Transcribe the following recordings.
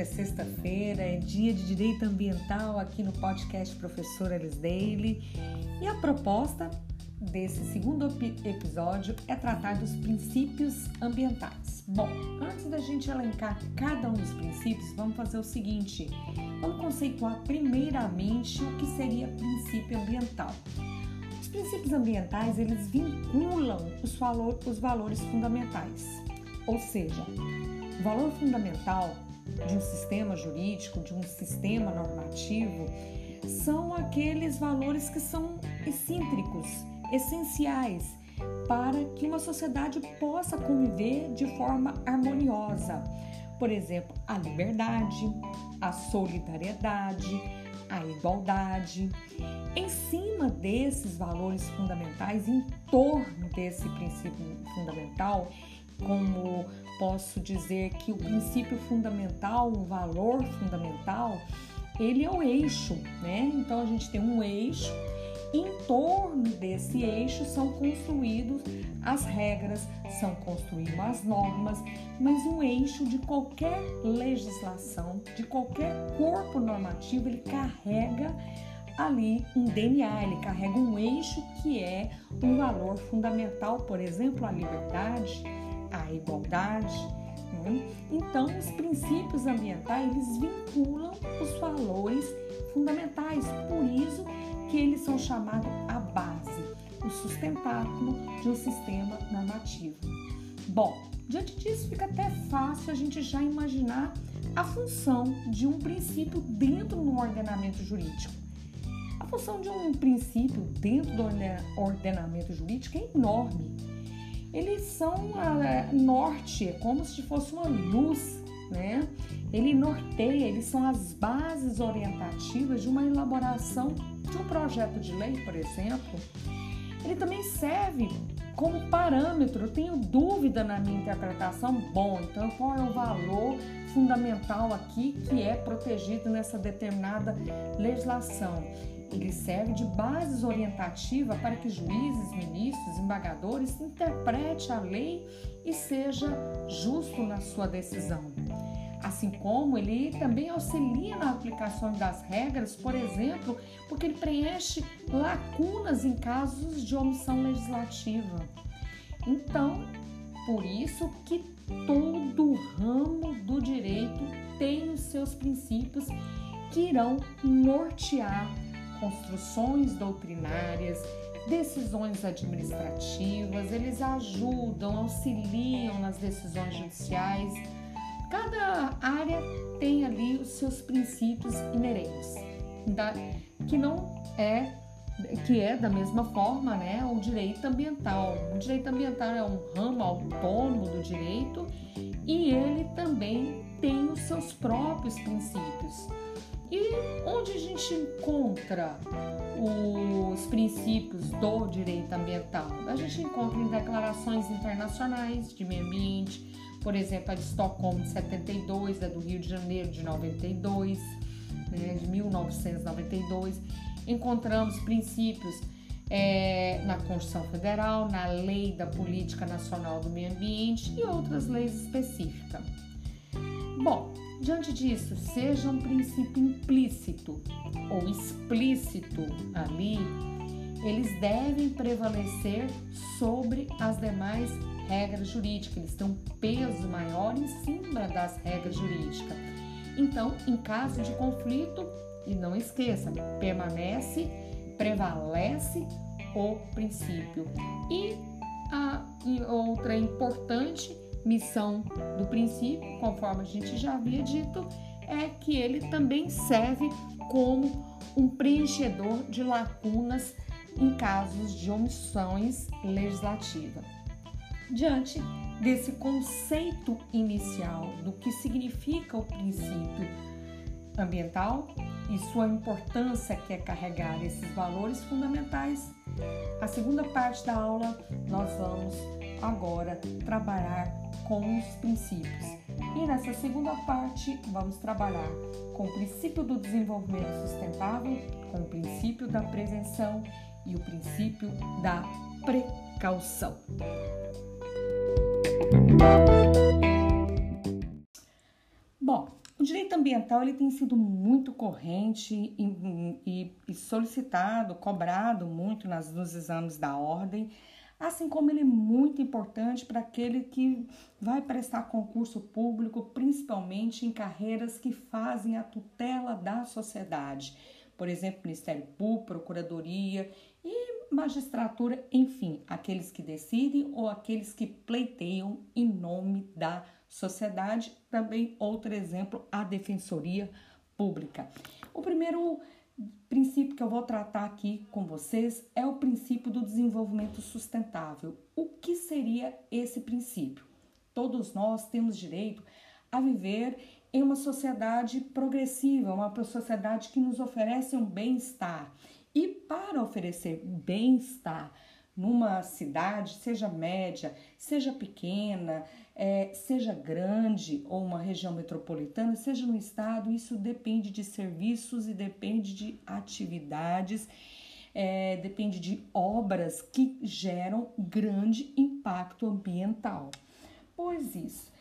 é sexta-feira, é dia de direito ambiental aqui no podcast Professora Alice Daily e a proposta desse segundo episódio é tratar dos princípios ambientais. Bom, antes da gente elencar cada um dos princípios, vamos fazer o seguinte: vamos conceituar primeiramente o que seria princípio ambiental. Os princípios ambientais eles vinculam os, valor, os valores fundamentais, ou seja, o valor fundamental de um sistema jurídico, de um sistema normativo, são aqueles valores que são excêntricos, essenciais para que uma sociedade possa conviver de forma harmoniosa. Por exemplo, a liberdade, a solidariedade, a igualdade. Em cima desses valores fundamentais, em torno desse princípio fundamental, como posso dizer que o princípio fundamental, o valor fundamental, ele é o eixo, né? Então a gente tem um eixo, em torno desse eixo são construídos as regras, são construídas as normas, mas um eixo de qualquer legislação, de qualquer corpo normativo, ele carrega ali um DNA, ele carrega um eixo que é um valor fundamental, por exemplo, a liberdade, a igualdade. Né? Então, os princípios ambientais eles vinculam os valores fundamentais, por isso que eles são chamados a base, o sustentáculo de um sistema normativo. Bom, diante disso fica até fácil a gente já imaginar a função de um princípio dentro do ordenamento jurídico. A função de um princípio dentro do ordenamento jurídico é enorme eles são a norte, é como se fosse uma luz, né? Ele norteia, eles são as bases orientativas de uma elaboração de um projeto de lei, por exemplo. Ele também serve como parâmetro. Eu tenho dúvida na minha interpretação. Bom, então qual é o valor fundamental aqui que é protegido nessa determinada legislação? Ele serve de base orientativa para que juízes, ministros, embargadores interprete a lei e seja justo na sua decisão. Assim como ele também auxilia na aplicação das regras, por exemplo, porque ele preenche lacunas em casos de omissão legislativa. Então, por isso que todo ramo do direito tem os seus princípios que irão nortear construções doutrinárias, decisões administrativas, eles ajudam, auxiliam nas decisões judiciais. Cada área tem ali os seus princípios inerentes, que não é que é da mesma forma, né, o direito ambiental. O direito ambiental é um ramo autônomo do direito e ele também tem os seus próprios princípios. E onde a gente encontra os princípios do direito ambiental? A gente encontra em declarações internacionais de meio ambiente, por exemplo, a de Estocolmo de 72, a do Rio de Janeiro de 92, né, de 1992. Encontramos princípios é, na Constituição Federal, na Lei da Política Nacional do Meio Ambiente e outras leis específicas. Bom, Diante disso, seja um princípio implícito ou explícito ali, eles devem prevalecer sobre as demais regras jurídicas, eles têm um peso maior em cima das regras jurídicas. Então, em caso de conflito, e não esqueça, permanece, prevalece o princípio. E a outra importante missão do princípio, conforme a gente já havia dito, é que ele também serve como um preenchedor de lacunas em casos de omissões legislativas. Diante desse conceito inicial do que significa o princípio ambiental e sua importância que é carregar esses valores fundamentais, a segunda parte da aula nós vamos agora trabalhar com os princípios. E nessa segunda parte, vamos trabalhar com o princípio do desenvolvimento sustentável, com o princípio da prevenção e o princípio da precaução. Bom, o direito ambiental ele tem sido muito corrente e, e, e solicitado, cobrado muito nas, nos exames da ordem, assim como ele é muito importante para aquele que vai prestar concurso público, principalmente em carreiras que fazem a tutela da sociedade, por exemplo, Ministério Público, Procuradoria e magistratura, enfim, aqueles que decidem ou aqueles que pleiteiam em nome da sociedade. Também outro exemplo, a Defensoria Pública. O primeiro princípio que eu vou tratar aqui com vocês é o princípio do desenvolvimento sustentável. O que seria esse princípio? Todos nós temos direito a viver em uma sociedade progressiva, uma sociedade que nos oferece um bem-estar. E para oferecer bem-estar numa cidade, seja média, seja pequena, é, seja grande ou uma região metropolitana, seja no estado, isso depende de serviços e depende de atividades, é, depende de obras que geram grande impacto ambiental. Pois isso,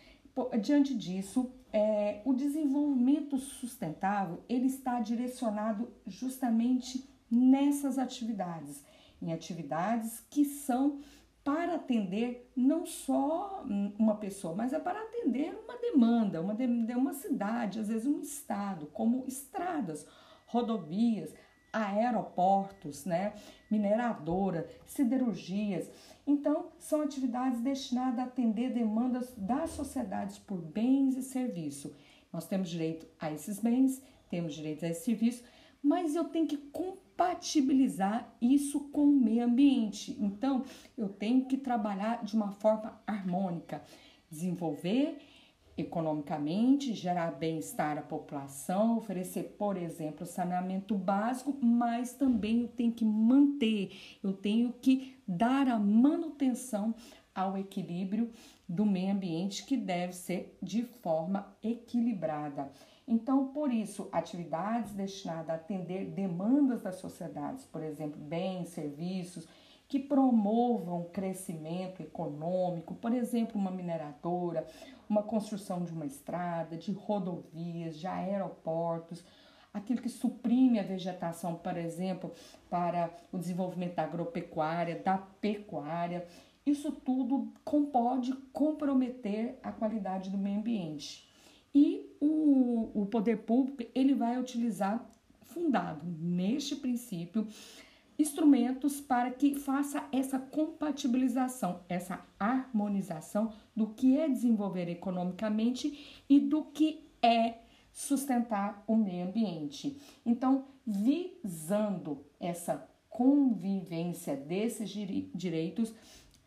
diante disso, é, o desenvolvimento sustentável ele está direcionado justamente nessas atividades, em atividades que são para atender não só uma pessoa, mas é para atender uma demanda, uma, de, uma cidade, às vezes um estado, como estradas, rodovias, aeroportos, né, mineradora, siderurgias. Então, são atividades destinadas a atender demandas das sociedades por bens e serviços. Nós temos direito a esses bens, temos direito a esse serviço, mas eu tenho que compatibilizar isso com o meio ambiente. Então, eu tenho que trabalhar de uma forma harmônica, desenvolver economicamente, gerar bem-estar à população, oferecer, por exemplo, saneamento básico, mas também eu tenho que manter, eu tenho que dar a manutenção ao equilíbrio do meio ambiente que deve ser de forma equilibrada. Então, por isso, atividades destinadas a atender demandas das sociedades, por exemplo, bens, serviços, que promovam crescimento econômico, por exemplo, uma mineradora, uma construção de uma estrada, de rodovias, de aeroportos, aquilo que suprime a vegetação, por exemplo, para o desenvolvimento da agropecuária, da pecuária. Isso tudo pode comprometer a qualidade do meio ambiente. E o, o poder público ele vai utilizar, fundado neste princípio, instrumentos para que faça essa compatibilização, essa harmonização do que é desenvolver economicamente e do que é sustentar o meio ambiente. Então, visando essa convivência desses direitos,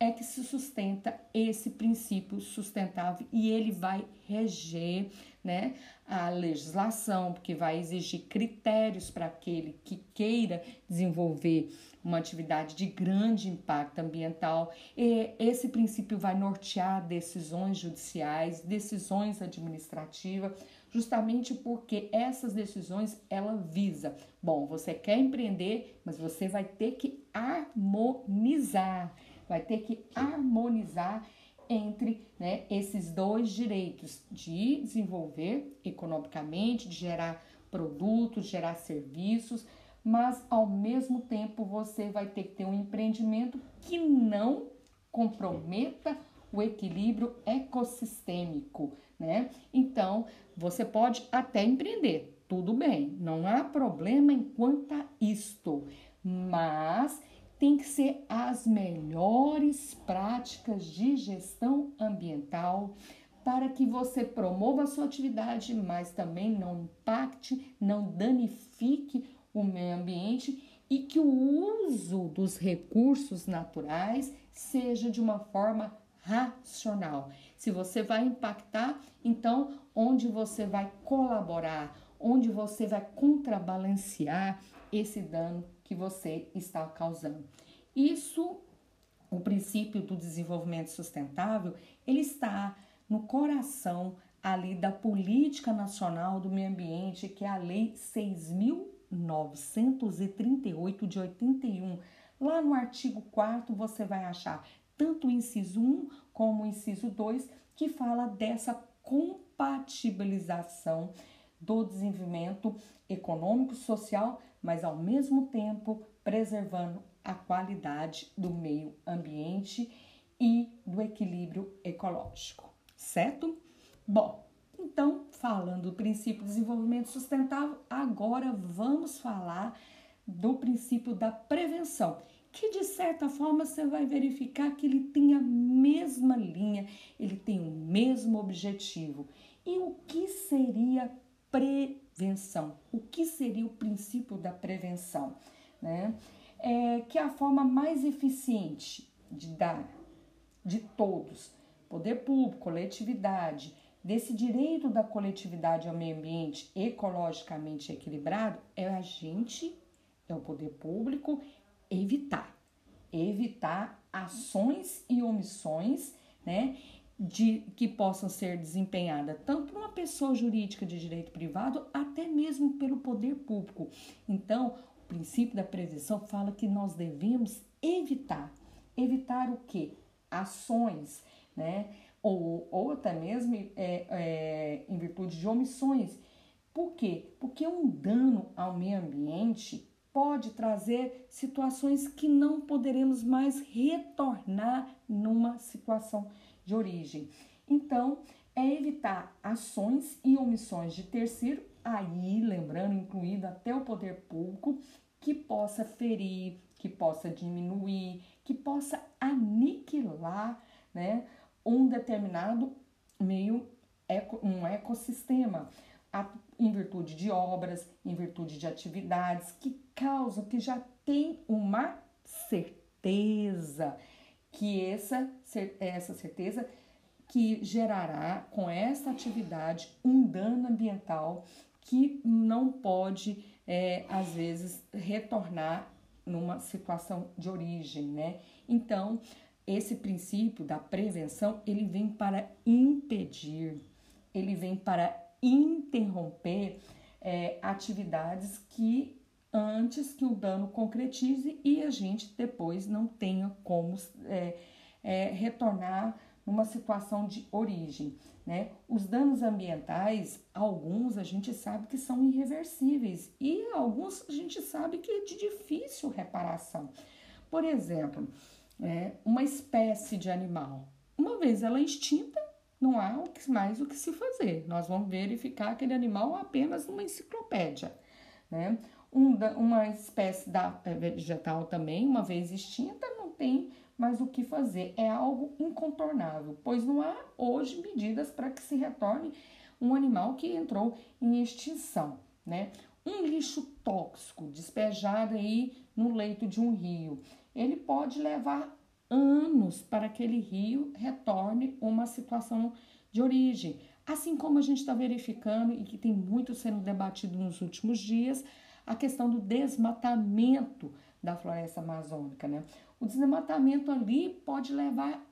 é que se sustenta esse princípio sustentável e ele vai reger né, a legislação, porque vai exigir critérios para aquele que queira desenvolver uma atividade de grande impacto ambiental. E esse princípio vai nortear decisões judiciais, decisões administrativas, justamente porque essas decisões ela visa, bom, você quer empreender, mas você vai ter que harmonizar vai ter que harmonizar entre né, esses dois direitos de desenvolver economicamente, de gerar produtos, gerar serviços, mas ao mesmo tempo você vai ter que ter um empreendimento que não comprometa o equilíbrio ecossistêmico, né? Então, você pode até empreender, tudo bem, não há problema enquanto a isto, mas tem que ser as melhores práticas de gestão ambiental para que você promova a sua atividade, mas também não impacte, não danifique o meio ambiente e que o uso dos recursos naturais seja de uma forma racional. Se você vai impactar, então onde você vai colaborar, onde você vai contrabalancear esse dano que você está causando. Isso, o princípio do desenvolvimento sustentável, ele está no coração ali da política nacional do meio ambiente, que é a Lei 6.938 de 81. Lá no artigo 4 você vai achar tanto o inciso 1 como o inciso 2 que fala dessa compatibilização do desenvolvimento econômico, social, mas ao mesmo tempo preservando a qualidade do meio ambiente e do equilíbrio ecológico, certo? Bom, então, falando do princípio de desenvolvimento sustentável, agora vamos falar do princípio da prevenção, que de certa forma você vai verificar que ele tem a mesma linha, ele tem o mesmo objetivo. E o que seria prevenção? O que seria o princípio da prevenção? Né? É que é a forma mais eficiente de dar de todos, poder público, coletividade, desse direito da coletividade ao meio ambiente ecologicamente equilibrado é a gente, é o poder público, evitar. Evitar ações e omissões, né? De, que possam ser desempenhadas tanto por uma pessoa jurídica de direito privado, até mesmo pelo poder público. Então, o princípio da prevenção fala que nós devemos evitar. Evitar o quê? Ações, né? Ou, ou até mesmo é, é, em virtude de omissões. Por quê? Porque um dano ao meio ambiente pode trazer situações que não poderemos mais retornar numa situação de origem. Então, é evitar ações e omissões de terceiro, aí lembrando, incluído até o poder público, que possa ferir, que possa diminuir, que possa aniquilar né, um determinado meio, um ecossistema em virtude de obras, em virtude de atividades que causam, que já tem uma certeza que essa, essa certeza que gerará com essa atividade um dano ambiental que não pode, é, às vezes, retornar numa situação de origem, né? Então, esse princípio da prevenção, ele vem para impedir, ele vem para interromper é, atividades que antes que o dano concretize e a gente depois não tenha como é, é, retornar numa situação de origem. Né? Os danos ambientais, alguns a gente sabe que são irreversíveis e alguns a gente sabe que é de difícil reparação. Por exemplo, é, uma espécie de animal, uma vez ela é extinta, não há mais o que se fazer. Nós vamos verificar aquele animal apenas numa enciclopédia. Né? Um, uma espécie da, é, vegetal também, uma vez extinta, não tem mais o que fazer. É algo incontornável, pois não há hoje medidas para que se retorne um animal que entrou em extinção. Né? Um lixo tóxico despejado aí no leito de um rio, ele pode levar anos para que aquele rio retorne uma situação de origem. Assim como a gente está verificando e que tem muito sendo debatido nos últimos dias, a questão do desmatamento da floresta amazônica. Né? O desmatamento ali pode levar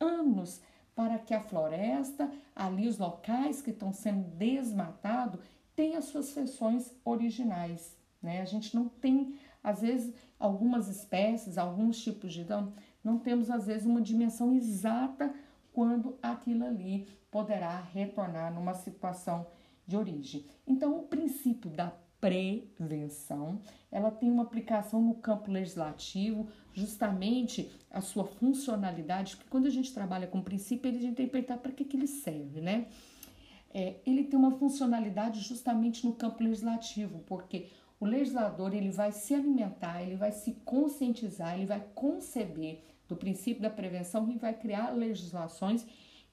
anos para que a floresta, ali os locais que estão sendo desmatados, tenham suas seções originais. Né? A gente não tem, às vezes, algumas espécies, alguns tipos de não temos às vezes uma dimensão exata quando aquilo ali poderá retornar numa situação de origem. Então, o princípio da prevenção, ela tem uma aplicação no campo legislativo, justamente a sua funcionalidade, porque quando a gente trabalha com princípio, gente tem que perguntar para que, que ele serve, né? É, ele tem uma funcionalidade justamente no campo legislativo, porque o legislador ele vai se alimentar, ele vai se conscientizar, ele vai conceber do princípio da prevenção e vai criar legislações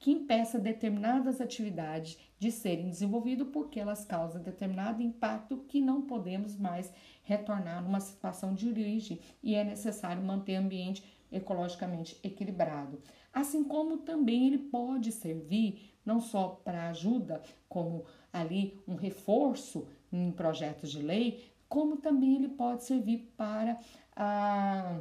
que impeça determinadas atividades de serem desenvolvidas porque elas causam determinado impacto que não podemos mais retornar numa situação de origem e é necessário manter o ambiente ecologicamente equilibrado. Assim como também ele pode servir não só para ajuda, como ali um reforço em projetos de lei, como também ele pode servir para a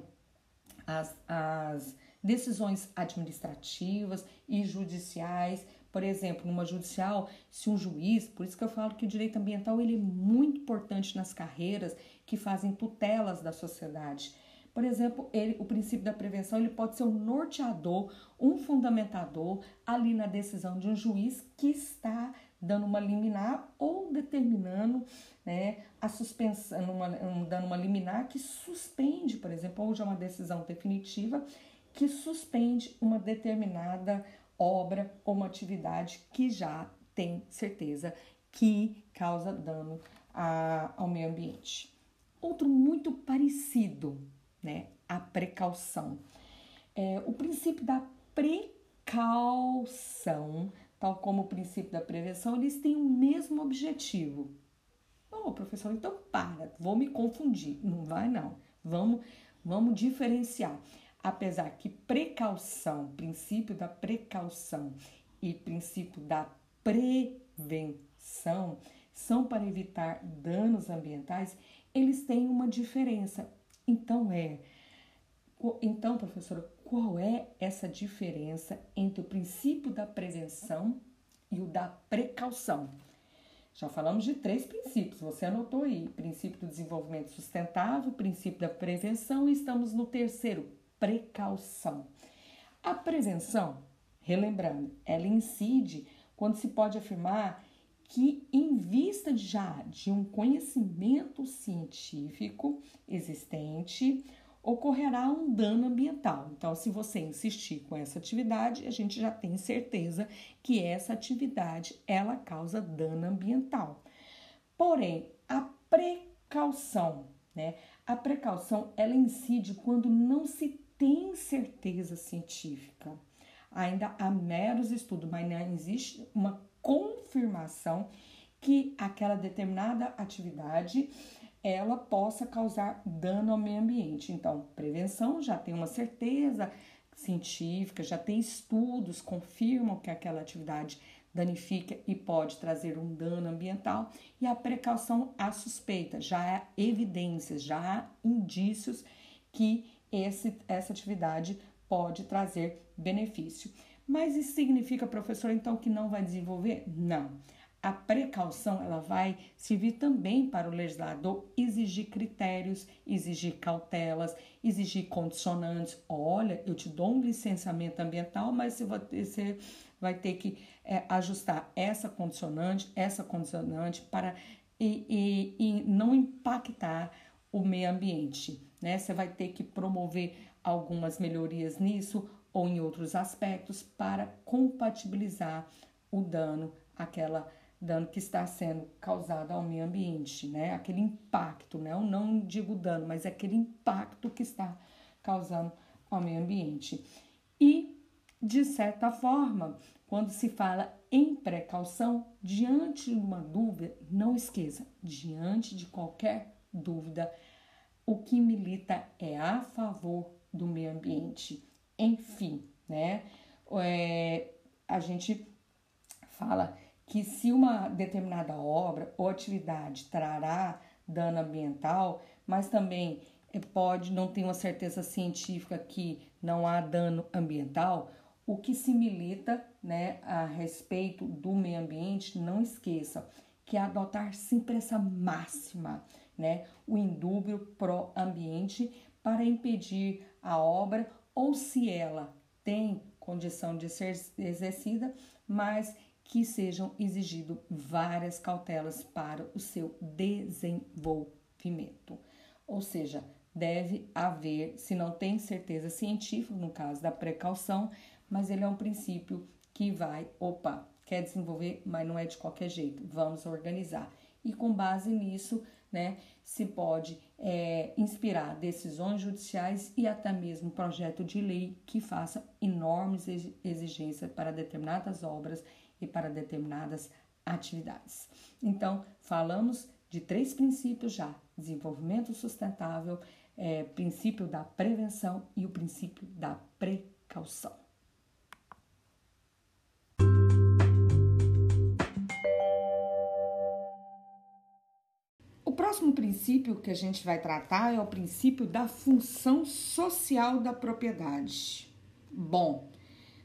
as, as decisões administrativas e judiciais. Por exemplo, numa judicial, se um juiz, por isso que eu falo que o direito ambiental ele é muito importante nas carreiras que fazem tutelas da sociedade. Por exemplo, ele, o princípio da prevenção ele pode ser um norteador, um fundamentador ali na decisão de um juiz que está dando uma liminar ou determinando né, a suspensão, dando uma liminar que suspende, por exemplo, ou já uma decisão definitiva que suspende uma determinada obra ou uma atividade que já tem certeza que causa dano a, ao meio ambiente. Outro muito parecido, né, a precaução. É, o princípio da precaução, tal como o princípio da prevenção, eles têm o mesmo objetivo. Ô, oh, professor, então para, vou me confundir. Não vai não. Vamos, vamos diferenciar. Apesar que precaução, princípio da precaução e princípio da prevenção são para evitar danos ambientais, eles têm uma diferença. Então é, então, professora, qual é essa diferença entre o princípio da prevenção e o da precaução? Já falamos de três princípios, você anotou aí: princípio do desenvolvimento sustentável, princípio da prevenção e estamos no terceiro, precaução. A prevenção, relembrando, ela incide quando se pode afirmar que, em vista já de um conhecimento científico existente, ocorrerá um dano ambiental. Então, se você insistir com essa atividade, a gente já tem certeza que essa atividade ela causa dano ambiental. Porém, a precaução, né? A precaução ela incide quando não se tem certeza científica. Ainda há meros estudos, mas não existe uma confirmação que aquela determinada atividade ela possa causar dano ao meio ambiente. Então, prevenção já tem uma certeza científica, já tem estudos confirmam que aquela atividade danifica e pode trazer um dano ambiental e a precaução a suspeita, já há evidências, já há indícios que esse, essa atividade pode trazer benefício. Mas isso significa, professor, então que não vai desenvolver? Não. A precaução ela vai servir também para o legislador exigir critérios, exigir cautelas, exigir condicionantes. Olha, eu te dou um licenciamento ambiental, mas você vai ter que é, ajustar essa condicionante, essa condicionante para e, e, e não impactar o meio ambiente né? Você vai ter que promover algumas melhorias nisso ou em outros aspectos para compatibilizar o dano, aquela dano que está sendo causado ao meio ambiente, né? Aquele impacto, né? Eu não digo dano, mas é aquele impacto que está causando ao meio ambiente. E, de certa forma, quando se fala em precaução, diante de uma dúvida, não esqueça, diante de qualquer dúvida, o que milita é a favor do meio ambiente. Enfim, né? É, a gente fala que se uma determinada obra ou atividade trará dano ambiental, mas também é, pode não ter uma certeza científica que não há dano ambiental, o que se milita né, a respeito do meio ambiente, não esqueça que é adotar sempre essa máxima né, o indúbio pró-ambiente para impedir a obra ou se ela tem condição de ser exercida, mas que sejam exigidas várias cautelas para o seu desenvolvimento. Ou seja, deve haver, se não tem certeza científica, no caso da precaução, mas ele é um princípio que vai, opa, quer desenvolver, mas não é de qualquer jeito, vamos organizar. E com base nisso, né, se pode é, inspirar decisões judiciais e até mesmo projeto de lei que faça enormes exigências para determinadas obras e para determinadas atividades. Então, falamos de três princípios já: desenvolvimento sustentável, é, princípio da prevenção e o princípio da precaução. Próximo princípio que a gente vai tratar é o princípio da função social da propriedade. Bom,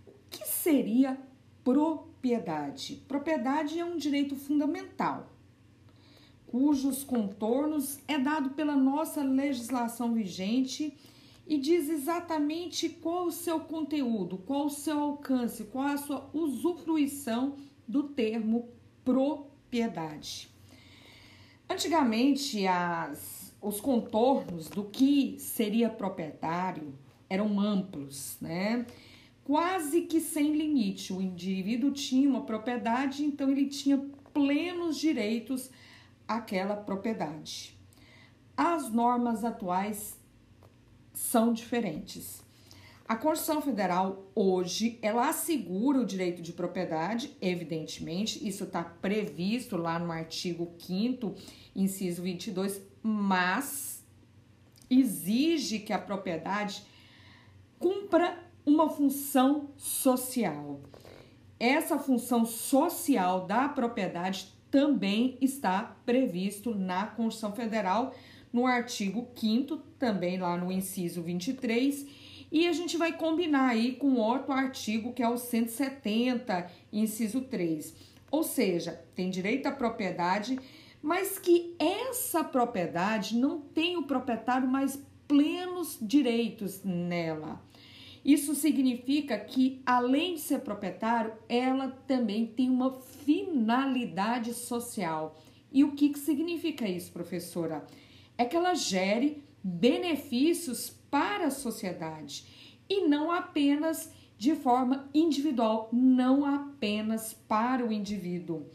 o que seria propriedade? Propriedade é um direito fundamental, cujos contornos é dado pela nossa legislação vigente e diz exatamente qual o seu conteúdo, qual o seu alcance, qual a sua usufruição do termo propriedade. Antigamente, as, os contornos do que seria proprietário eram amplos, né? Quase que sem limite. O indivíduo tinha uma propriedade, então ele tinha plenos direitos àquela propriedade. As normas atuais são diferentes. A Constituição Federal hoje ela assegura o direito de propriedade, evidentemente, isso está previsto lá no artigo 5 inciso 22, mas exige que a propriedade cumpra uma função social. Essa função social da propriedade também está previsto na Constituição Federal, no artigo 5 também lá no inciso 23 e a gente vai combinar aí com outro artigo que é o 170, inciso 3. Ou seja, tem direito à propriedade, mas que essa propriedade não tem o proprietário mais plenos direitos nela. Isso significa que, além de ser proprietário, ela também tem uma finalidade social. E o que, que significa isso, professora? É que ela gere benefícios para a sociedade e não apenas de forma individual, não apenas para o indivíduo.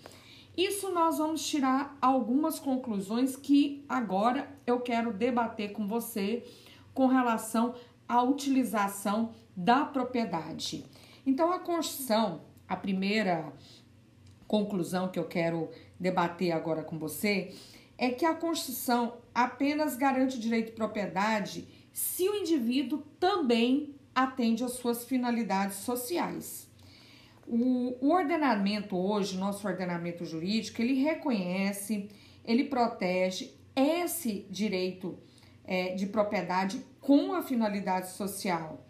Isso nós vamos tirar algumas conclusões que agora eu quero debater com você com relação à utilização da propriedade. Então, a Constituição, a primeira conclusão que eu quero debater agora com você, é que a Constituição apenas garante o direito de propriedade se o indivíduo também atende às suas finalidades sociais. O, o ordenamento hoje, nosso ordenamento jurídico, ele reconhece, ele protege esse direito é, de propriedade com a finalidade social.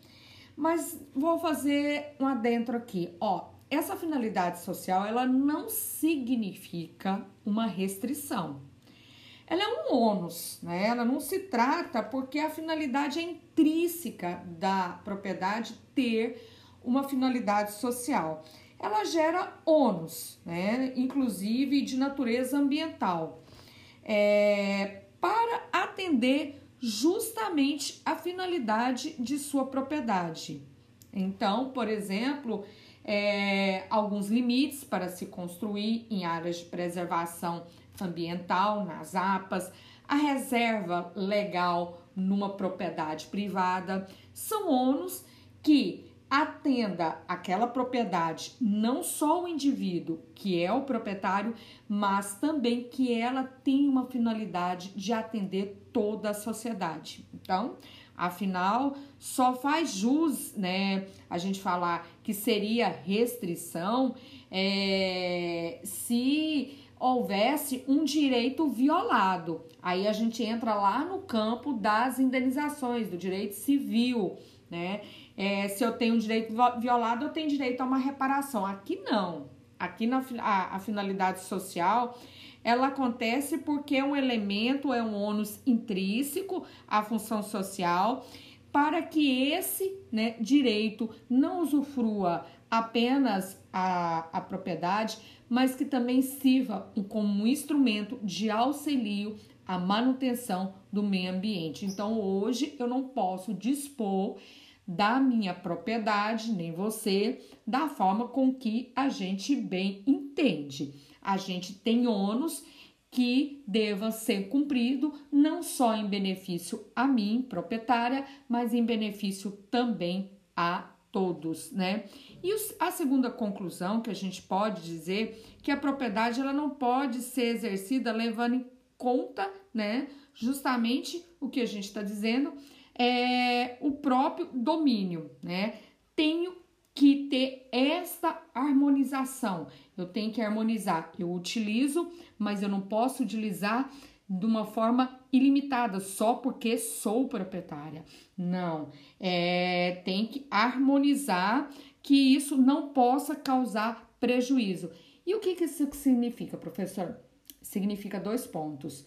Mas vou fazer um adentro aqui. Ó, essa finalidade social ela não significa uma restrição ela é um ônus, né? Ela não se trata porque a finalidade é intrínseca da propriedade ter uma finalidade social. Ela gera ônus, né? Inclusive de natureza ambiental, é, para atender justamente a finalidade de sua propriedade. Então, por exemplo, é, alguns limites para se construir em áreas de preservação ambiental nas APAS, a reserva legal numa propriedade privada, são ônus que atenda aquela propriedade, não só o indivíduo que é o proprietário, mas também que ela tem uma finalidade de atender toda a sociedade. Então, afinal, só faz jus, né, a gente falar que seria restrição é, se houvesse um direito violado. Aí a gente entra lá no campo das indenizações, do direito civil, né? É, se eu tenho um direito violado, eu tenho direito a uma reparação. Aqui não. Aqui na a, a finalidade social ela acontece porque um elemento, é um ônus intrínseco à função social, para que esse né, direito não usufrua apenas a, a propriedade, mas que também sirva como um instrumento de auxílio à manutenção do meio ambiente. Então, hoje eu não posso dispor da minha propriedade, nem você, da forma com que a gente bem entende. A gente tem ônus que deva ser cumprido não só em benefício a mim, proprietária, mas em benefício também a todos, né? E a segunda conclusão que a gente pode dizer que a propriedade ela não pode ser exercida levando em conta, né, justamente o que a gente está dizendo, é o próprio domínio, né? Tenho que ter essa harmonização. Eu tenho que harmonizar. Eu utilizo, mas eu não posso utilizar de uma forma ilimitada só porque sou proprietária. Não, é, tem que harmonizar que isso não possa causar prejuízo. E o que, que isso significa, professor? Significa dois pontos.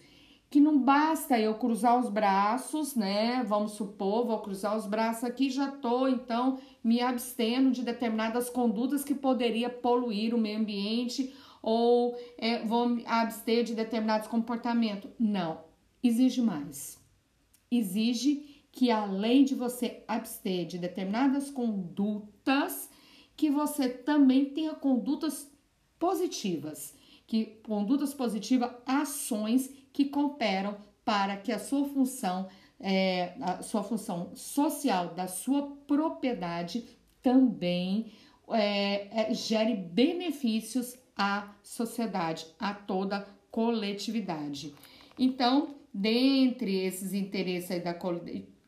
Que não basta eu cruzar os braços, né? Vamos supor, vou cruzar os braços aqui, já tô então me abstendo de determinadas condutas que poderia poluir o meio ambiente ou é, vou me abster de determinados comportamentos. Não, exige mais. Exige que além de você abster de determinadas condutas, que você também tenha condutas positivas, que condutas positivas, ações que cooperam para que a sua função, é, a sua função social da sua propriedade também é, é, gere benefícios à sociedade, a toda coletividade. Então, dentre esses interesses da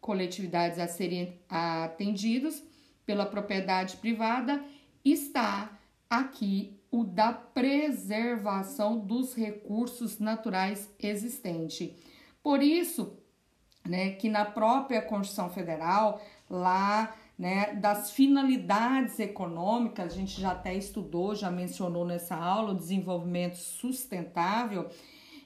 coletividade a serem atendidos pela propriedade privada, está aqui o da preservação dos recursos naturais existentes. Por isso, né, que na própria Constituição Federal, lá né, das finalidades econômicas, a gente já até estudou, já mencionou nessa aula, o desenvolvimento sustentável,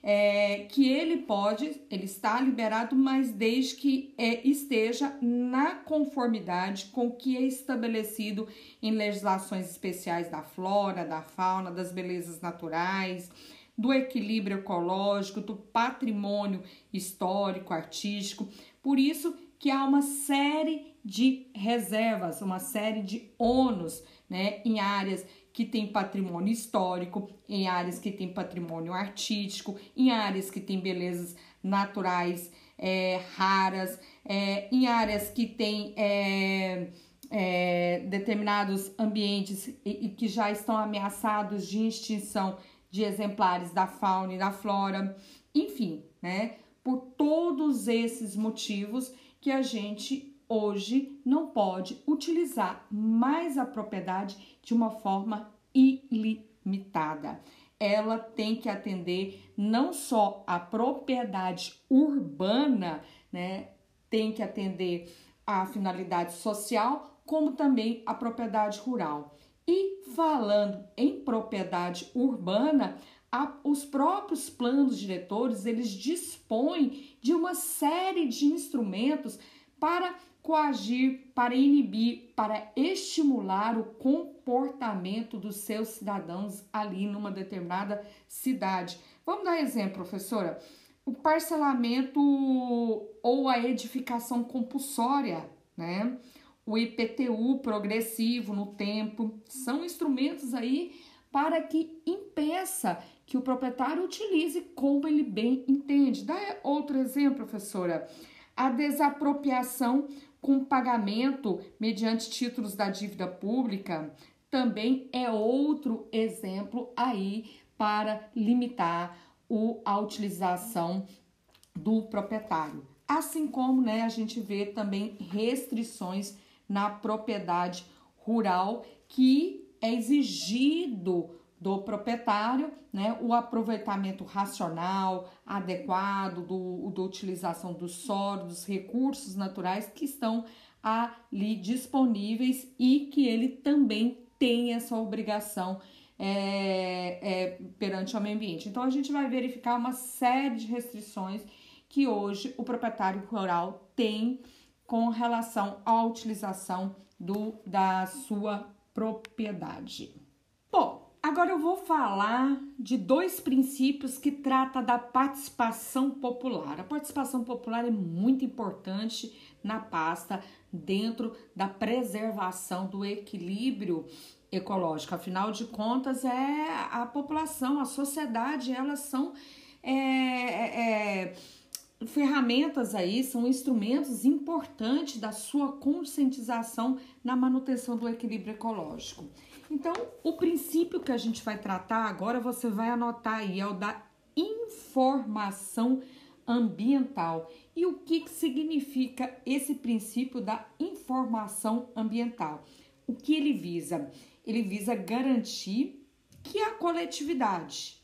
é, que ele pode, ele está liberado, mas desde que é, esteja na conformidade com o que é estabelecido em legislações especiais da flora, da fauna, das belezas naturais, do equilíbrio ecológico, do patrimônio histórico, artístico. Por isso que há uma série de reservas, uma série de ônus né, em áreas que tem patrimônio histórico, em áreas que tem patrimônio artístico, em áreas que tem belezas naturais é, raras, é, em áreas que tem é, é determinados ambientes e, e, que já estão ameaçados de extinção de exemplares da fauna e da flora, enfim, né? Por todos esses motivos que a gente hoje não pode utilizar mais a propriedade de uma forma ilimitada. Ela tem que atender não só a propriedade urbana, né? Tem que atender a finalidade social, como também a propriedade rural. E falando em propriedade urbana, a, os próprios planos diretores eles dispõem de uma série de instrumentos para coagir, para inibir, para estimular o comportamento dos seus cidadãos ali numa determinada cidade. Vamos dar exemplo, professora? O parcelamento ou a edificação compulsória, né? O IPTU progressivo no tempo, são instrumentos aí para que impeça que o proprietário utilize como ele bem entende. Dá outro exemplo, professora. A desapropriação com pagamento mediante títulos da dívida pública também é outro exemplo aí para limitar o, a utilização do proprietário. Assim como né, a gente vê também restrições na propriedade rural que é exigido do proprietário, né, o aproveitamento racional, adequado do, da utilização do solo, dos recursos naturais que estão ali disponíveis e que ele também tem essa obrigação é, é, perante o meio ambiente. Então a gente vai verificar uma série de restrições que hoje o proprietário rural tem com relação à utilização do, da sua propriedade. Bom, Agora eu vou falar de dois princípios que trata da participação popular. A participação popular é muito importante na pasta dentro da preservação do equilíbrio ecológico. Afinal de contas, é a população, a sociedade, elas são é, é, é ferramentas aí, são instrumentos importantes da sua conscientização na manutenção do equilíbrio ecológico. Então, o princípio que a gente vai tratar agora, você vai anotar aí, é o da informação ambiental. E o que, que significa esse princípio da informação ambiental? O que ele visa? Ele visa garantir que a coletividade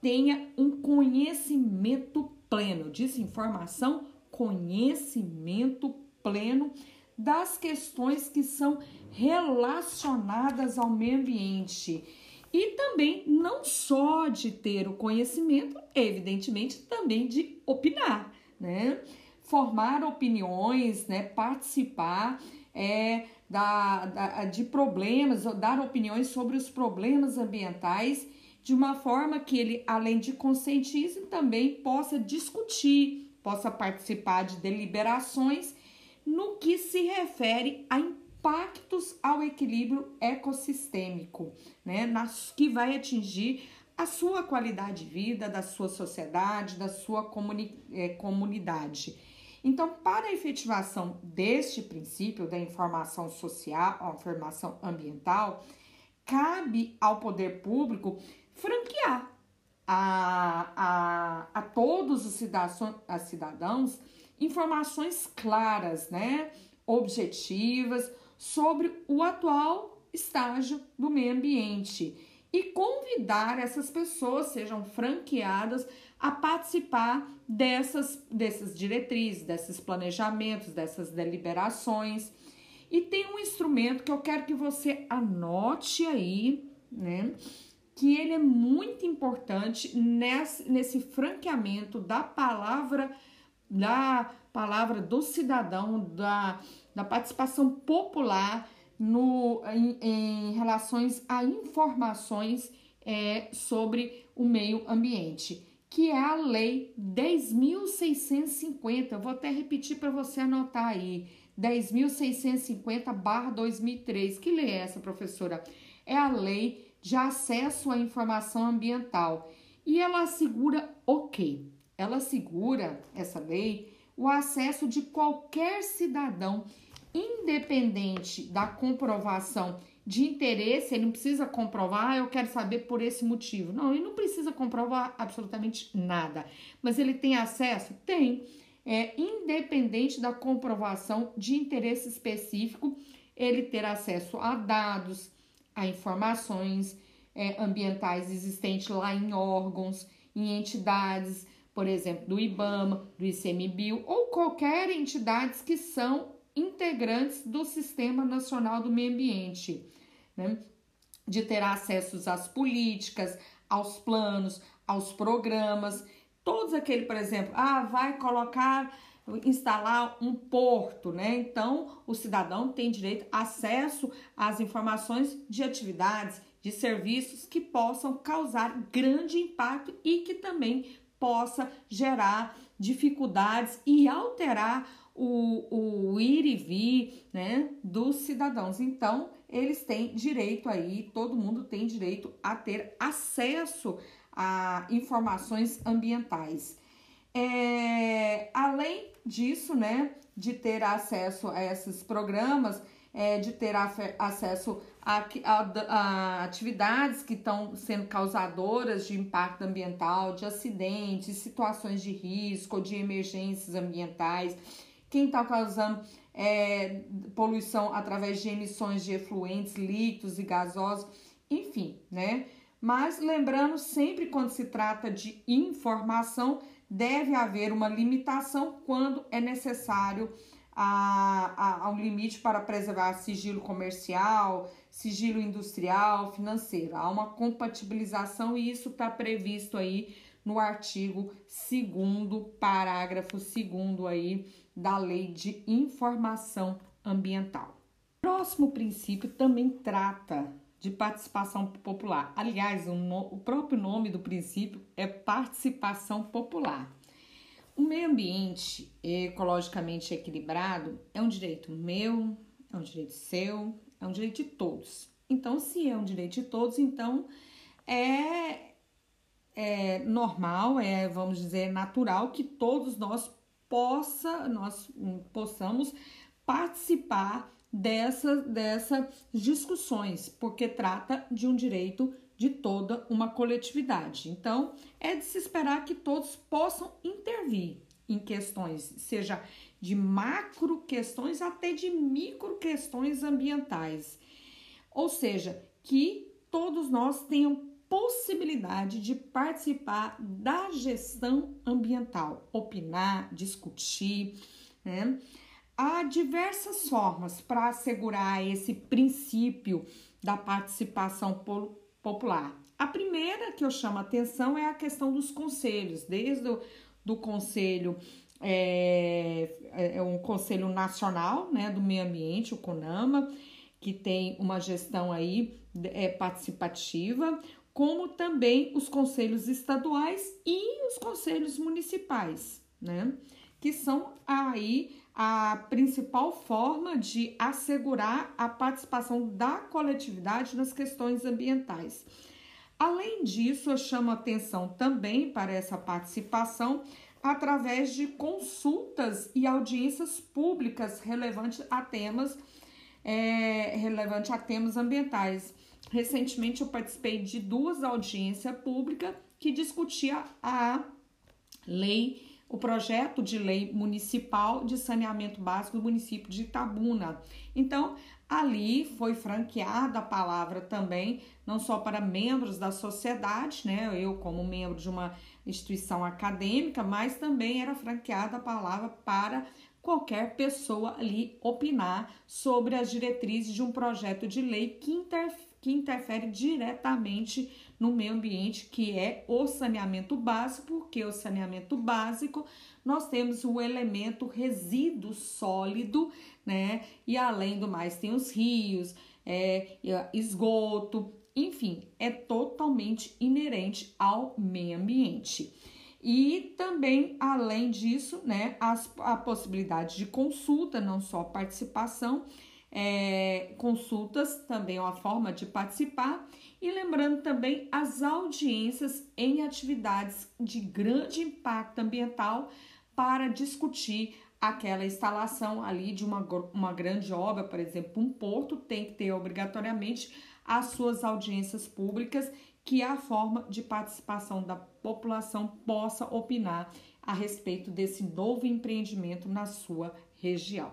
tenha um conhecimento pleno, diz informação, conhecimento pleno das questões que são relacionadas ao meio ambiente. E também não só de ter o conhecimento, evidentemente também de opinar, né? Formar opiniões, né? Participar é, da, da, de problemas, dar opiniões sobre os problemas ambientais de uma forma que ele, além de conscientismo, também possa discutir, possa participar de deliberações no que se refere a impactos ao equilíbrio ecossistêmico, né, nas, que vai atingir a sua qualidade de vida, da sua sociedade, da sua comuni é, comunidade. Então, para a efetivação deste princípio da informação social, a informação ambiental, cabe ao poder público franquear a, a, a todos os cidadãos informações claras, né, objetivas sobre o atual estágio do meio ambiente e convidar essas pessoas, sejam franqueadas, a participar dessas, dessas diretrizes, desses planejamentos, dessas deliberações. E tem um instrumento que eu quero que você anote aí, né? Que ele é muito importante nesse, nesse franqueamento da palavra, da palavra do cidadão, da, da participação popular no, em, em relações a informações é, sobre o meio ambiente, que é a Lei 10.650. Eu vou até repetir para você anotar aí. 10.650-2003. Que lei é essa, professora? É a Lei de Acesso à Informação Ambiental. E ela assegura o quê? Ela assegura, essa lei, o acesso de qualquer cidadão independente da comprovação de interesse, ele não precisa comprovar, ah, eu quero saber por esse motivo. Não, ele não precisa comprovar absolutamente nada. Mas ele tem acesso? Tem. É, independente da comprovação de interesse específico, ele ter acesso a dados, a informações é, ambientais existentes lá em órgãos, em entidades, por exemplo, do IBAMA, do ICMBio ou qualquer entidades que são integrantes do Sistema Nacional do Meio Ambiente, né? de ter acessos às políticas, aos planos, aos programas, todos aquele, por exemplo, ah, vai colocar, instalar um porto, né? Então, o cidadão tem direito acesso às informações de atividades, de serviços que possam causar grande impacto e que também possa gerar dificuldades e alterar o, o ir e vir né, dos cidadãos. Então, eles têm direito aí, todo mundo tem direito a ter acesso a informações ambientais. É, além disso, né, de ter acesso a esses programas, é, de ter acesso a, a, a, atividades que estão sendo causadoras de impacto ambiental, de acidentes, situações de risco, de emergências ambientais quem está causando é, poluição através de emissões de efluentes, líquidos e gasosos, enfim, né? Mas lembrando sempre quando se trata de informação, deve haver uma limitação quando é necessário a, a, ao limite para preservar sigilo comercial, sigilo industrial, financeiro. Há uma compatibilização e isso está previsto aí no artigo 2 parágrafo 2 aí da Lei de Informação Ambiental. O próximo princípio também trata de participação popular. Aliás, o, no, o próprio nome do princípio é participação popular. O meio ambiente ecologicamente equilibrado é um direito meu, é um direito seu, é um direito de todos. Então, se é um direito de todos, então é, é normal, é, vamos dizer, natural que todos nós possa, nós hum, possamos participar dessa, dessas discussões, porque trata de um direito de toda uma coletividade. Então, é de se esperar que todos possam intervir em questões, seja de macro questões até de micro questões ambientais. Ou seja, que todos nós tenham possibilidade de participar da gestão ambiental, opinar, discutir, né? Há diversas formas para assegurar esse princípio da participação popular. A primeira que eu chamo a atenção é a questão dos conselhos, desde o do conselho é, é um conselho nacional né, do meio ambiente, o CONAMA, que tem uma gestão aí é, participativa, como também os conselhos estaduais e os conselhos municipais, né? Que são aí a principal forma de assegurar a participação da coletividade nas questões ambientais. Além disso, eu chamo atenção também para essa participação através de consultas e audiências públicas relevantes a temas é, relevante a temas ambientais. Recentemente eu participei de duas audiências públicas que discutia a lei, o projeto de lei municipal de saneamento básico do município de Itabuna. Então, ali foi franqueada a palavra também, não só para membros da sociedade, né? Eu como membro de uma instituição acadêmica, mas também era franqueada a palavra para qualquer pessoa ali opinar sobre as diretrizes de um projeto de lei que, inter, que interfere diretamente no meio ambiente, que é o saneamento básico, porque o saneamento básico nós temos o elemento resíduo sólido, né? E além do mais, tem os rios, é, esgoto, enfim, é totalmente inerente ao meio ambiente. E também, além disso, né, as, a possibilidade de consulta, não só participação, é, consultas também é uma forma de participar. E lembrando também as audiências em atividades de grande impacto ambiental para discutir aquela instalação ali de uma, uma grande obra, por exemplo, um porto, tem que ter obrigatoriamente as suas audiências públicas que é a forma de participação da população possa opinar a respeito desse novo empreendimento na sua região.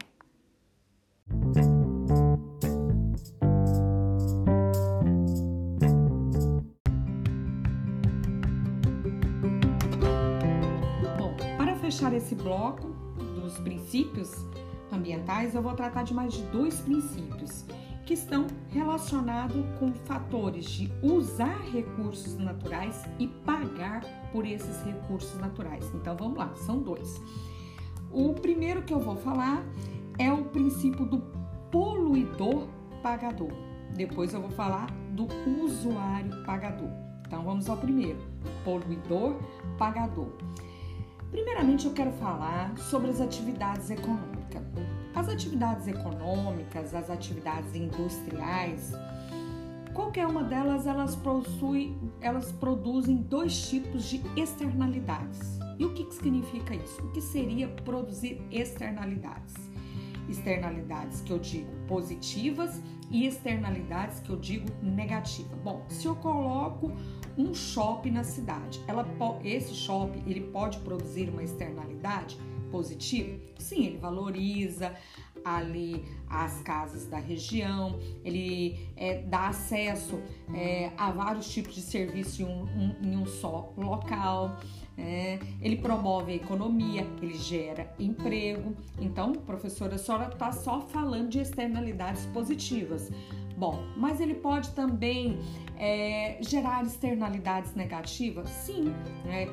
Fechar esse bloco dos princípios ambientais, eu vou tratar de mais de dois princípios que estão relacionados com fatores de usar recursos naturais e pagar por esses recursos naturais. Então vamos lá, são dois. O primeiro que eu vou falar é o princípio do poluidor pagador. Depois eu vou falar do usuário pagador. Então vamos ao primeiro, poluidor pagador. Primeiramente eu quero falar sobre as atividades econômicas. As atividades econômicas, as atividades industriais, qualquer uma delas elas, possui, elas produzem dois tipos de externalidades. E o que, que significa isso? O que seria produzir externalidades? Externalidades que eu digo positivas e externalidades que eu digo negativas. Bom, se eu coloco um shopping na cidade, ela, esse shopping ele pode produzir uma externalidade? positivo? Sim, ele valoriza ali as casas da região, ele é, dá acesso é, a vários tipos de serviço em um, um, em um só local. É, ele promove a economia, ele gera emprego. Então, professora, a senhora está só falando de externalidades positivas. Bom, mas ele pode também é, gerar externalidades negativas? Sim, né?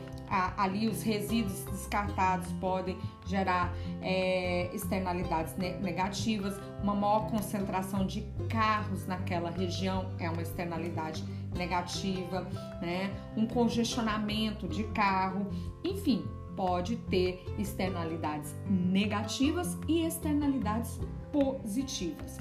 ali os resíduos descartados podem gerar é, externalidades negativas. Uma maior concentração de carros naquela região é uma externalidade negativa, né? Um congestionamento de carro, enfim, pode ter externalidades negativas e externalidades positivas.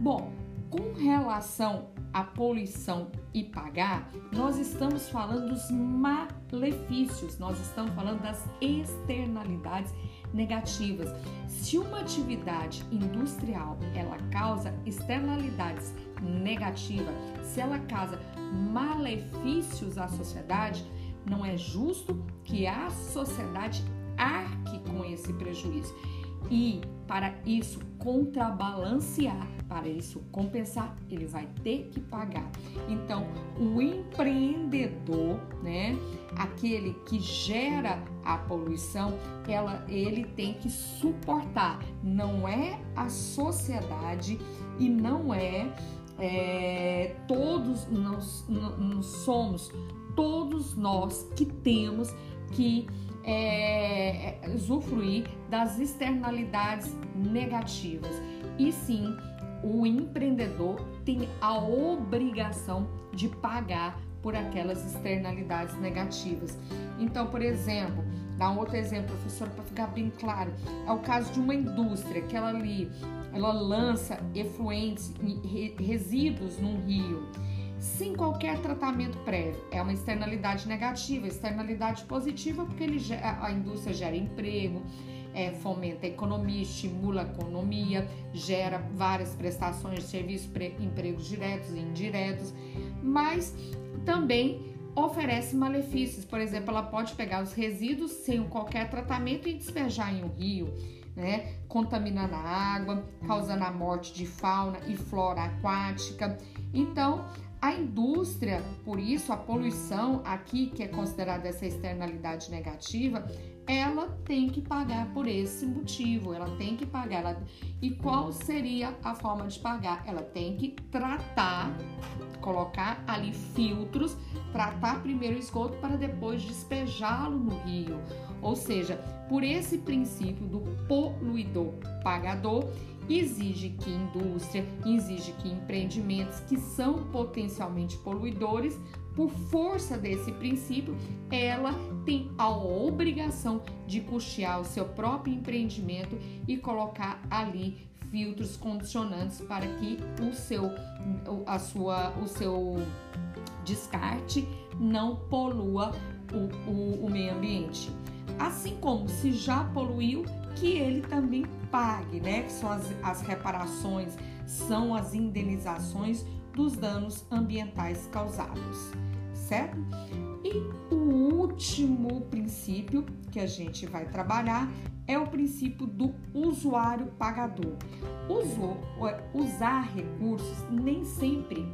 Bom, com relação à poluição e pagar, nós estamos falando dos malefícios, nós estamos falando das externalidades negativas. Se uma atividade industrial ela causa externalidades negativas, se ela causa malefícios à sociedade, não é justo que a sociedade arque com esse prejuízo. E para isso contrabalancear, para isso compensar, ele vai ter que pagar. Então, o empreendedor, né, aquele que gera a poluição, ela, ele tem que suportar. Não é a sociedade e não é, é todos nós, somos todos nós que temos que é, usufruir das externalidades negativas. E sim, o empreendedor tem a obrigação de pagar por aquelas externalidades negativas. Então, por exemplo, dá um outro exemplo, professora, para ficar bem claro, é o caso de uma indústria que ela ali, ela lança efluentes, resíduos num rio sem qualquer tratamento prévio. É uma externalidade negativa, externalidade positiva porque ele, a indústria gera emprego, é, fomenta a economia, estimula a economia, gera várias prestações de serviço, empregos diretos e indiretos, mas também oferece malefícios. Por exemplo, ela pode pegar os resíduos sem qualquer tratamento e despejar em um rio. Né, contaminando a água, causando a morte de fauna e flora aquática. Então, a indústria, por isso, a poluição aqui, que é considerada essa externalidade negativa, ela tem que pagar por esse motivo, ela tem que pagar. Ela... E qual seria a forma de pagar? Ela tem que tratar, colocar ali filtros, tratar primeiro o esgoto para depois despejá-lo no rio. Ou seja, por esse princípio do poluidor pagador, exige que indústria, exige que empreendimentos que são potencialmente poluidores, por força desse princípio, ela tem a obrigação de custear o seu próprio empreendimento e colocar ali filtros condicionantes para que o seu a sua o seu descarte não polua o, o, o meio ambiente. Assim como se já poluiu, que ele também pague, né? Que são as, as reparações, são as indenizações dos danos ambientais causados, certo? E o último princípio que a gente vai trabalhar é o princípio do usuário pagador. usar recursos nem sempre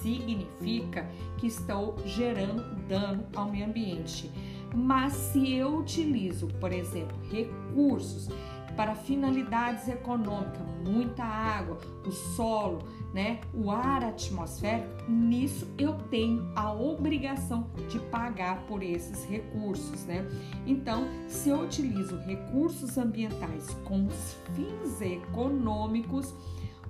significa que estou gerando dano ao meio ambiente. Mas se eu utilizo, por exemplo, recursos para finalidades econômicas, muita água, o solo, né, o ar atmosférico, nisso eu tenho a obrigação de pagar por esses recursos, né? Então, se eu utilizo recursos ambientais com fins econômicos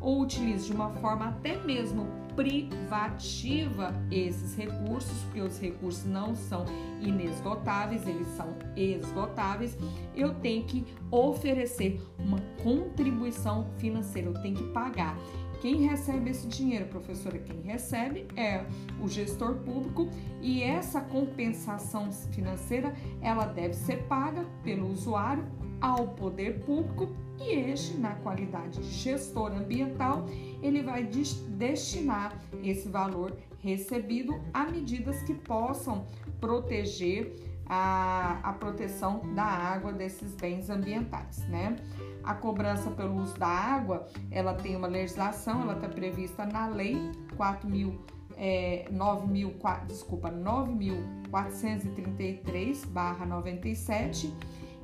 ou utilizo de uma forma até mesmo privativa esses recursos, porque os recursos não são inesgotáveis, eles são esgotáveis, eu tenho que oferecer uma contribuição financeira, eu tenho que pagar. Quem recebe esse dinheiro, professora? Quem recebe é o gestor público e essa compensação financeira ela deve ser paga pelo usuário ao poder público e este, na qualidade de gestor ambiental, ele vai destinar esse valor recebido a medidas que possam proteger a, a proteção da água desses bens ambientais, né? A cobrança pelo uso da água, ela tem uma legislação, ela está prevista na lei 4 mil é, 9 mil, desculpa, 9.433 barra 97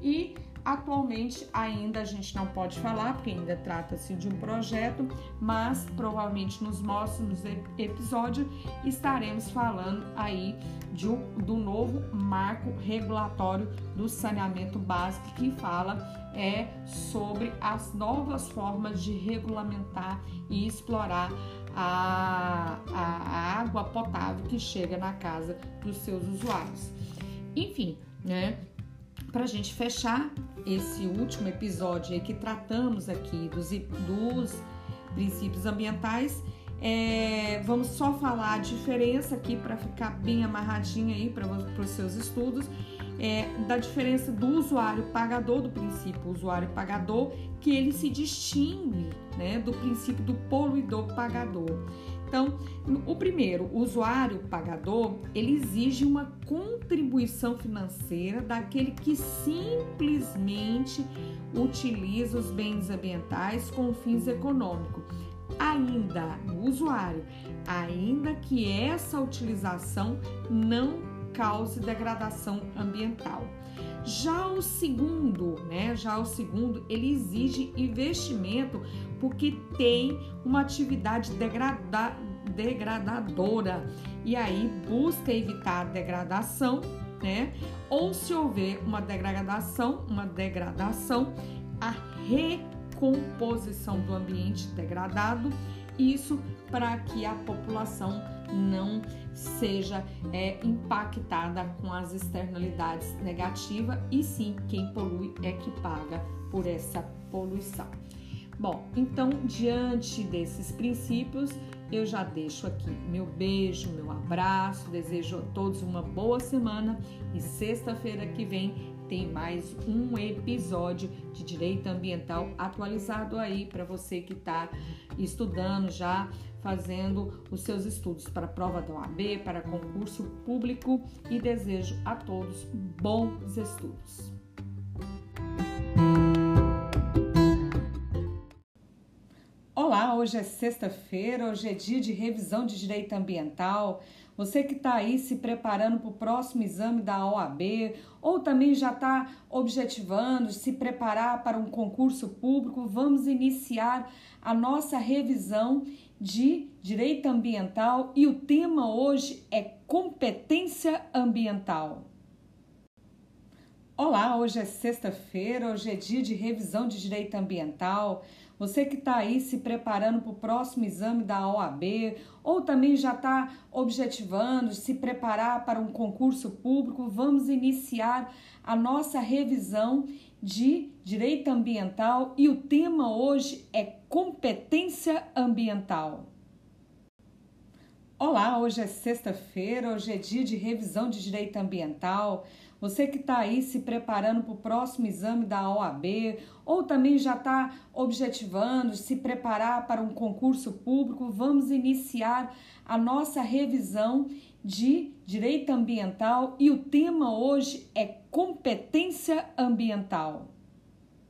e Atualmente ainda a gente não pode falar, porque ainda trata-se de um projeto, mas provavelmente nos próximos episódios estaremos falando aí de, do novo marco regulatório do saneamento básico que fala é sobre as novas formas de regulamentar e explorar a, a, a água potável que chega na casa dos seus usuários. Enfim, né? para a gente fechar esse último episódio que tratamos aqui dos, dos princípios ambientais, é, vamos só falar a diferença aqui para ficar bem amarradinha aí para os seus estudos, é, da diferença do usuário pagador, do princípio usuário pagador, que ele se distingue né, do princípio do poluidor pagador. Então, o primeiro, o usuário pagador, ele exige uma contribuição financeira daquele que simplesmente utiliza os bens ambientais com fins econômicos. Ainda o usuário, ainda que essa utilização não cause degradação ambiental. Já o segundo, né? Já o segundo, ele exige investimento porque tem uma atividade degrada, degradadora e aí busca evitar a degradação, né? Ou se houver uma degradação, uma degradação, a composição do ambiente degradado, isso para que a população não seja é, impactada com as externalidades negativas e sim quem polui é que paga por essa poluição. Bom, então diante desses princípios eu já deixo aqui meu beijo, meu abraço, desejo a todos uma boa semana e sexta-feira que vem tem mais um episódio de direito ambiental atualizado aí para você que está estudando já, fazendo os seus estudos para prova da OAB, para concurso público e desejo a todos bons estudos. Olá, hoje é sexta-feira, hoje é dia de revisão de direito ambiental. Você que está aí se preparando para o próximo exame da OAB ou também já está objetivando se preparar para um concurso público, vamos iniciar a nossa revisão de direito ambiental e o tema hoje é competência ambiental. Olá, hoje é sexta-feira, hoje é dia de revisão de direito ambiental. Você que está aí se preparando para o próximo exame da OAB ou também já está objetivando se preparar para um concurso público, vamos iniciar a nossa revisão de direito ambiental e o tema hoje é competência ambiental. Olá, hoje é sexta-feira, hoje é dia de revisão de direito ambiental. Você que está aí se preparando para o próximo exame da OAB ou também já está objetivando se preparar para um concurso público, vamos iniciar a nossa revisão de direito ambiental e o tema hoje é competência ambiental.